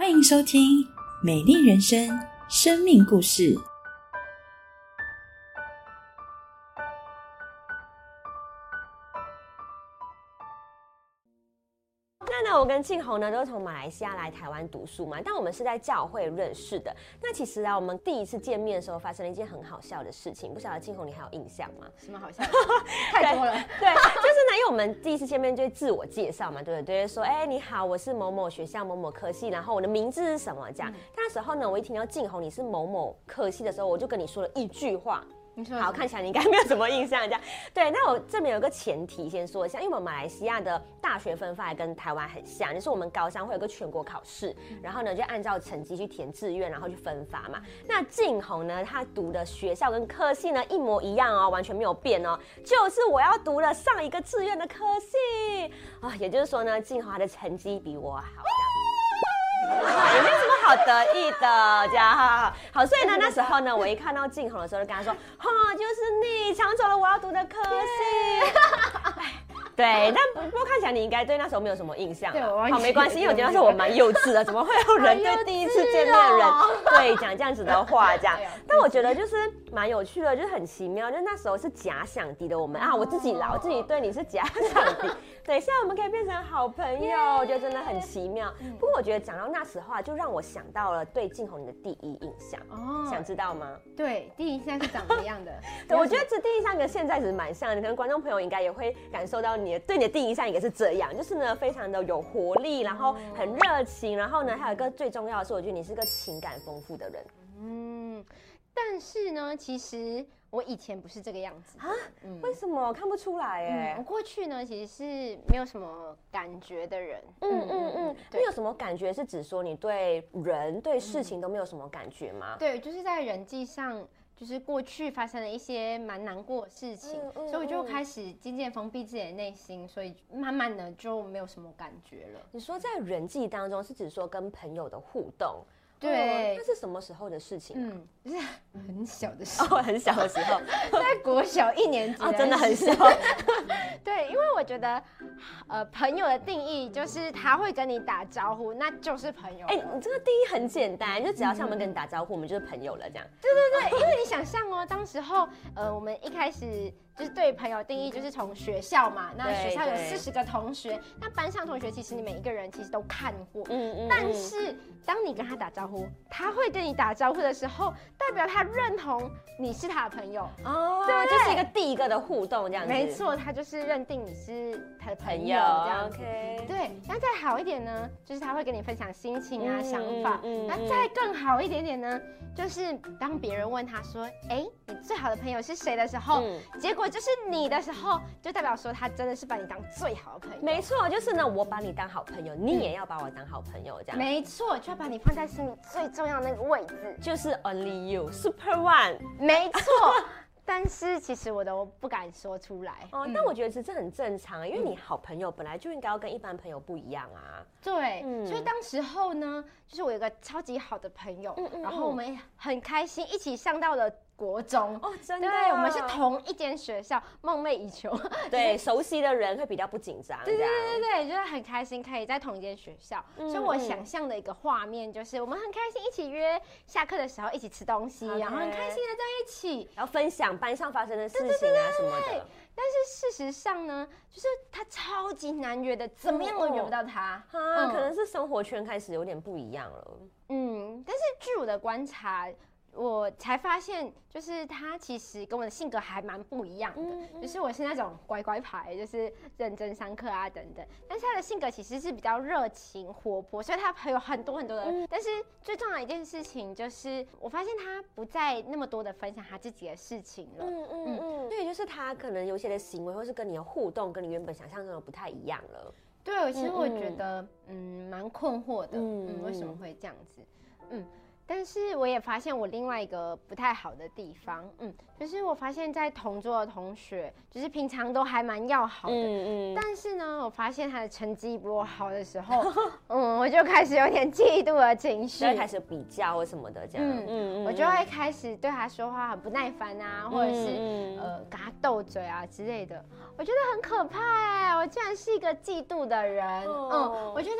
欢迎收听《美丽人生》生命故事。跟静红呢都是从马来西亚来台湾读书嘛，但我们是在教会认识的。那其实啊，我们第一次见面的时候发生了一件很好笑的事情，不晓得静红你还有印象吗？什么好笑？太多了。对，就是呢，因为我们第一次见面就会自我介绍嘛，对不对？说，哎、你好，我是某某学校某某科系，然后我的名字是什么这样。但那时候呢，我一听到静红你是某某科系的时候，我就跟你说了一句话。好，看起来你应该没有什么印象，这样。对，那我这边有个前提先说一下，因为我们马来西亚的大学分发也跟台湾很像，就是我们高三会有个全国考试，然后呢就按照成绩去填志愿，然后去分发嘛。那静红呢，她读的学校跟科系呢一模一样哦，完全没有变哦，就是我要读了上一个志愿的科系啊，也就是说呢，静红她的成绩比我好。这样也没有什么好得意的，这样哈。好，所以呢，那时候呢，我一看到静红的时候，就跟他说：“ 哈，就是你抢走了我要读的科系。”哎对，但不过看起来你应该对那时候没有什么印象啊。对我好，没关系，因为我觉得那时候我蛮幼稚的，怎么会有人对第一次见面的人对讲这样子的话这样？但我觉得就是蛮有趣的，就是很奇妙，就是那时候是假想敌的我们啊，我自己啦，我自己对你是假想敌。对，现在我们可以变成好朋友，我觉得真的很奇妙。不过我觉得讲到那时候啊，就让我想到了对静红你的第一印象，哦想知道吗？对，第一印象是长什么样的？对，我觉得这第一印象跟现在其实蛮像的，可能观众朋友应该也会感受到你的对你的第一印象也是这样，就是呢非常的有活力，然后很热情，然后呢还有一个最重要的是，我觉得你是个情感丰富的人嗯，但是呢，其实我以前不是这个样子。啊？为什么看不出来？嗯，我哎，过去呢其实是没有什么感觉的人。嗯嗯嗯，没有什么感觉？是指说你对人对事情都没有什么感觉吗？对，就是在人际上，就是过去发生了一些蛮难过的事情，嗯嗯所以我就嗯开始渐渐封闭自己的内心，所以慢慢的就没有什么感觉了。你说在人际当中是指说跟朋友的互动？对哦那是什么时候的事情啊？嗯，就是很小的时 候，哦，很小的时候 在国小一年级哦，真的很小候。对，因为我觉得，呃，朋友的定义就是他会跟你打招呼，那就是朋友了。哎、你这个定义很简单，就只要像我们跟你打招呼，我们就是朋友了，这样。对对对，因为你想象哦，当时候，呃，我们一开始就是对朋友定义就是从学校嘛，那学校有四十个同学，那班上同学其实你每一个人其实都看过。嗯嗯但是，当你跟他打招呼，他会跟你打招呼的时候，代表他认同你是他的朋友。哦，对就是一个第一个的互动这样子。没，错，他就是认定你是他的朋友朋友这样子。OK。对，那再好一点呢，就是他会跟你分享心情啊、嗯想法。嗯嗯那再更好一点点呢，就是当别人问他说：“哎，你最好的朋友是谁？”的时候，嗯结果就是你的时候，就代表说他真的是把你当最好的朋友。没错，就是呢，我把你当好朋友，你也要把我当好朋友，这样。没错，就要把你放在心里最重要的那个位置。就是 only you super one 没错，但是其实我都不敢说出来。哦，但我觉得其实这很正常，因为你好朋友本来就应该要跟一般朋友不一样啊。对，嗯。所以当时候呢，就是我有个超级好的朋友，嗯嗯然后我们也很开心一起上到了国中。哦，真的，对，我们是同一间学校，梦寐以求。对熟悉的人会比较不紧张，对对对对对，就是很开心可以在同一间学校，嗯所以我想象的一个画面就是我们很开心一起约下课的时候一起吃东西然后很开心的在一起。然后分享班上发生的事情啊什么的。但是事实上呢，就是他超级难约的，怎么样都约不到他。啊，嗯可能是生活圈开始有点不一样了。嗯，但是据我的观察，我才发现，就是他其实跟我的性格还蛮不一样的。嗯就是我是那种乖乖牌，就是认真上课啊等等。但是他的性格其实是比较热情活泼，所以他朋友很多很多的人。但是最重要的一件事情就是，我发现他不再那么多的分享他自己的事情了。嗯嗯嗯，对，就是他可能有些的行为，或是跟你的互动，跟你原本想象中的不太一样了。对，其实我觉得，嗯，蛮困惑的，嗯嗯，为什么嗯会这样子？嗯，但是我也发现我另外一个不太好的地方，嗯，就是我发现，在同桌的同学，就是平常都还蛮要好的，嗯嗯，但是呢，我发现他的成绩比我好的时候，嗯，我就开始有点嫉妒的情绪就。会开始比较或什么的这样。嗯嗯我就会开始对他说话很不耐烦啊，或者是、呃跟他斗嘴啊之类的，我觉得很可怕哎、我竟然是一个嫉妒的人。哦嗯，我觉得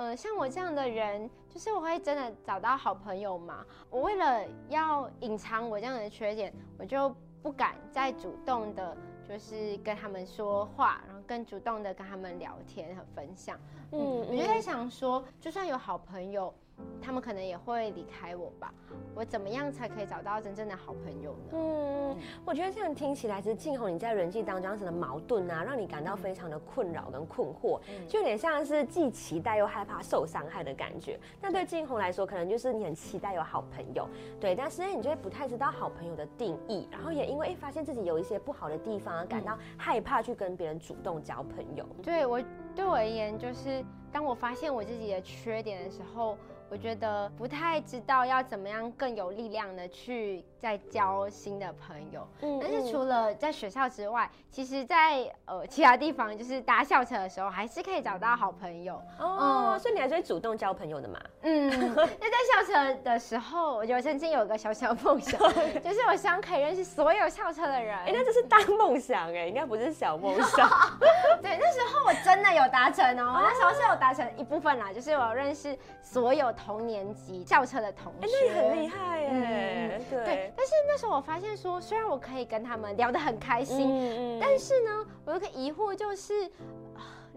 呃，像我这样的人，就是我会真的找到好朋友嘛。我为了要隐藏我这样的缺点，我就不敢再主动的，就是跟他们说话，然后更主动的跟他们聊天和分享。嗯，我就在想说，就算有好朋友。他们可能也会离开我吧？我怎么样才可以找到真正的好朋友呢？嗯，我觉得这样听起来，其实静红你在人际当中这样子的矛盾啊，让你感到非常的困扰跟困惑，就有点像是既期待又害怕受伤害的感觉。那对静红来说，可能就是你很期待有好朋友，对，但是你就会不太知道好朋友的定义，然后也因为发现自己有一些不好的地方，而感到害怕去跟别人主动交朋友。对我对我而言，就是当我发现我自己的缺点的时候。我觉得不太知道要怎么样更有力量的去再交新的朋友。嗯，但是除了在学校之外，其实，在呃其他地方，就是搭校车的时候，还是可以找到好朋友。哦，所以你还是会主动交朋友的嘛？嗯，那在校车的时候，我就曾经有一个小小梦想，就是我希望可以认识所有校车的人。哎，那这是大梦想哎，应该不是小梦想。对，那时候我真的有有达成哦，那时候是有达成一部分啦，就是我认识所有。同年级校车的同学，那你很厉害耶。对，但是那时候我发现说，虽然我可以跟他们聊得很开心，但是呢，我有个疑惑就是，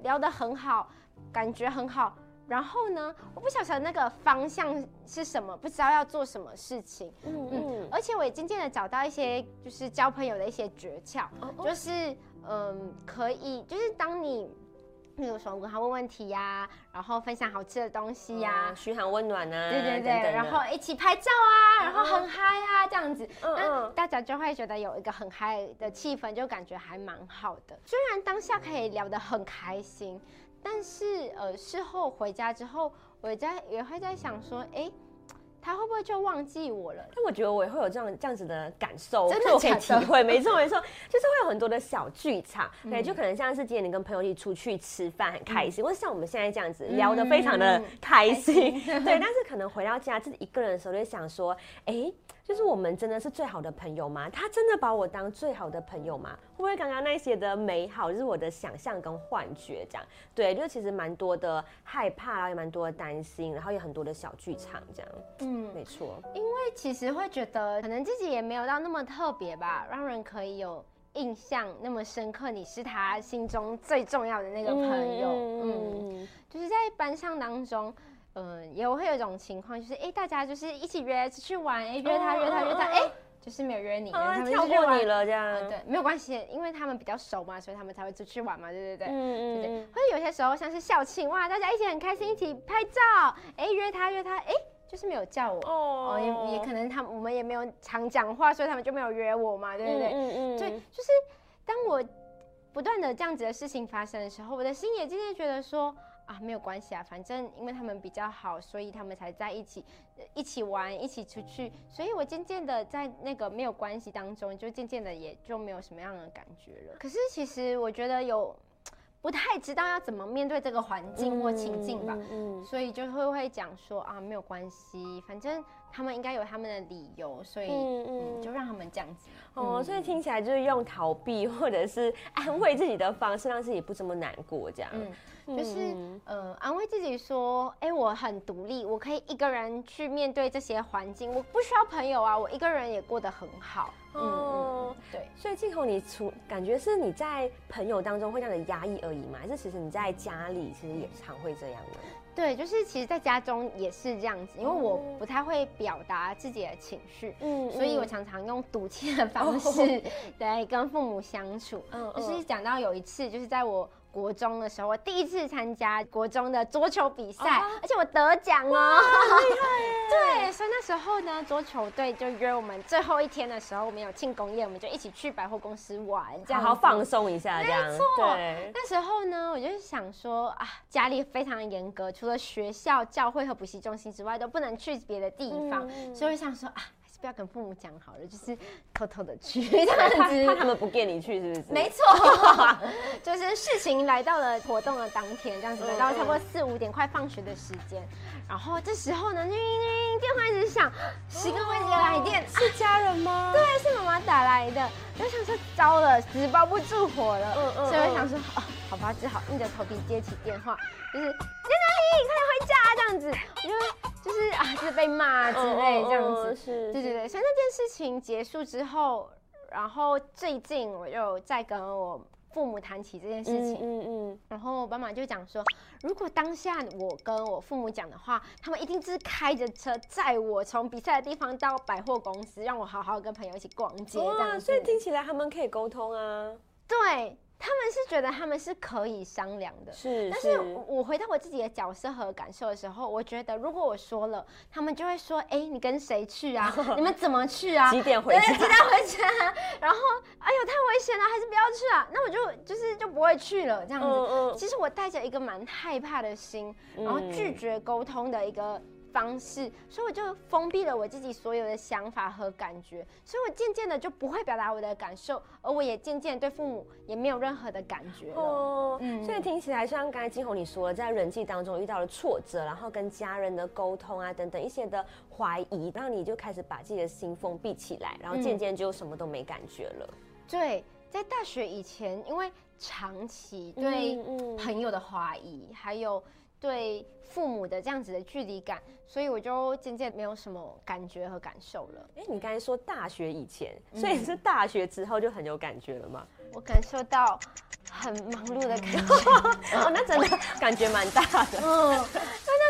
聊得很好，感觉很好，然后呢，我不晓得那个方向是什么，不知道要做什么事情。嗯嗯，而且我也渐渐的找到一些就是交朋友的一些诀窍，就是嗯，可以，就是当你。比如说跟他问问题呀，然后分享好吃的东西呀，嘘寒问暖啊，对对对，然后一起拍照啊，然后很嗨啊，这样子，那大家就会觉得有一个很嗨的气氛，就感觉还蛮好的。虽然当下可以聊得很开心，但是呃，事后回家之后，我在也会在想说，哎。他会不会就忘记我了？但我觉得我也会有这样这样子的感受，真的我可以体会。没错没错，就是会有很多的小剧场，对，就可能像是今天你跟朋友一起出去吃饭很开心，或者像我们现在这样子聊得非常的开心，对。但是可能回到家自己一个人的时候，就想说，哎。就是我们真的是最好的朋友吗？他真的把我当最好的朋友吗？会不会刚刚那些的美好就是我的想象跟幻觉？这样对，就其实蛮多的害怕，然后也蛮多的担心，然后有很多的小剧场这样。嗯，没错。因为其实会觉得可能自己也没有到那么特别吧，让人可以有印象那么深刻。你是他心中最重要的那个朋友。嗯，就是在班上当中。嗯，也会有一种情况，就是哎，大家就是一起约出去玩，哎，约他约他约他，哎，就是没有约你，他们跳过你了这样。对，没有关系，因为他们比较熟嘛，所以他们才会出去玩嘛，对对对，嗯嗯。或者有些时候像是校庆哇，大家一起很开心，一起拍照，哎，约他约他，哎，就是没有叫我，哦，也也可能他们我们也没有常讲话，所以他们就没有约我嘛，对不对？嗯嗯。对，就是当我不断的这样子的事情发生的时候，我的心也渐渐觉得说。啊，没有关系啊，反正因为他们比较好，所以他们才在一起，一起玩，一起出去。所以我渐渐的在那个没有关系当中，就渐渐的也就没有什么样的感觉了。可是其实我觉得有不太知道要怎么面对这个环境或情境吧，嗯，所以就会会讲说啊，没有关系，反正他们应该有他们的理由，所以嗯，就让他们这样子。哦，所以听起来就是用逃避或者是安慰自己的方式，让自己不这么难过，这样。就是呃，安慰自己说，哎，我很独立，我可以一个人去面对这些环境，我不需要朋友啊，我一个人也过得很好。嗯，对。所以镜头，你出感觉是你在朋友当中会这样的压抑而已吗？还是其实你在家里其实也常会这样呢？对，就是其实在家中也是这样子，因为我不太会表达自己的情绪，嗯，所以我常常用赌气的方式 来跟父母相处。嗯，就是讲到有一次，就是在我。国中的时候，我第一次参加国中的桌球比赛，而且我得奖哦，厉害 对，所以那时候呢，桌球队就约我们最后一天的时候，我们有庆功宴，我们就一起去百货公司玩，这样好好放松一下，这样。没错。对。那时候呢，我就想说啊，家里非常严格，除了学校、教会和补习中心之外，都不能去别的地方，所以我想说啊。不要跟父母讲好了，就是偷偷的去 这样怕子。怕他们不给你去，是不是？没错，就是事情来到了活动的当天，这样子，嗯来到差不多四五点快放学的时间，然后这时候呢，叮叮叮，电话一直响，十个位置的来电，是家人吗？对，是妈妈打来的，就想说糟了，纸包不住火了，嗯嗯所以我想说，哦，好吧，只好硬着头皮接起电话，就是在哪里，快点回家！这样子，我就就是啊，就是被骂之类这样子，嗯嗯是，对对对，所以那件事情结束之后，然后最近我又在跟我父母谈起这件事情，嗯嗯然后我爸妈就讲说，如果当下我跟我父母讲的话，他们一定是开着车载我从比赛的地方到百货公司，让我好好跟朋友一起逛街这样子。所以听起来他们可以沟通啊，对，他们是觉得他们是可以商量的。是但是我回到我自己的角色和感受的时候，我觉得如果我说了，他们就会说：“哎、你跟谁去啊？你们怎么去啊？几点回对，家几点回家？然后，哎呦，太危险了，还是不要去啊。那我就就是就不会去了，这样子。嗯其实我带着一个蛮害怕的心，然后嗯拒绝沟通的一个方式，所以我就封闭了我自己所有的想法和感觉，所以我渐渐的就不会表达我的感受，而我也渐渐对父母也没有任何的感觉了。哦，嗯所以听起来像刚才金红你说了，在人际当中遇到了挫折，然后跟家人的沟通啊等等一些的怀疑，然后你就开始把自己的心封闭起来，然后渐渐就什么都没感觉了。对，在大学以前，因为长期对朋友的怀疑，还有对父母的这样子的距离感，所以我就渐渐没有什么感觉和感受了。哎、你刚才说大学以前，嗯所以是大学之后就很有感觉了吗？我感受到很忙碌的感觉。哦，那真的感觉蛮大的。嗯，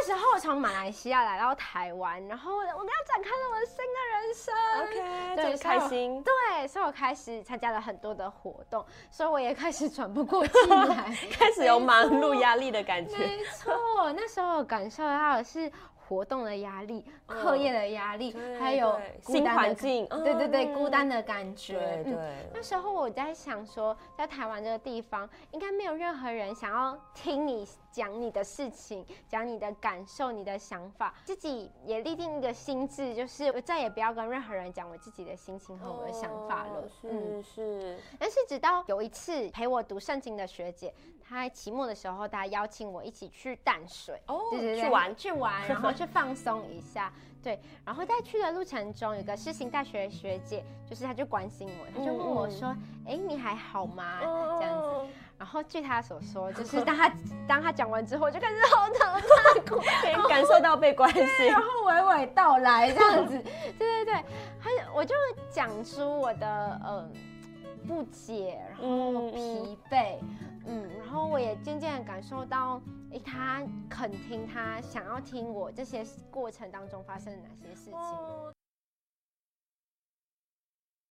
那时候从马来西亚来到台湾，然后我们要展开了我的新的人生。OK，对这么开心。对，所以我开始参加了很多的活动，所以我也开始喘不过气来。开始有忙碌压力的感觉。没错，那时候我感受到的是活动的压力、课业的压力，还有新环境对对对，嗯孤单的感觉。嗯对对，那时候我在想说，在台湾这个地方，应该没有任何人想要听你讲你的事情，讲你的感受、你的想法。自己也立定一个心智，就是我再也不要跟任何人讲我自己的心情和我的想法了。是是，但是直到有一次陪我读圣经的学姐，她在期末的时候，她邀请我一起去淡水。哦对对对，去玩去玩，然后去放松一下，对，然后在去的路程中，有个世新大学的学姐，就是她就关心我，她就问我说：“哎、你还好吗？”这样子。哦然后据她所说，就是当她当她讲完之后，我就开始嚎啕大哭，可以 感受到被关心。然后娓娓道来这样子，对对对，还有我就讲出我的呃不解，然后嗯嗯。疲惫，嗯，然后我也渐渐感受到，诶，他肯听，他想要听我这些过程当中发生的哪些事情。哦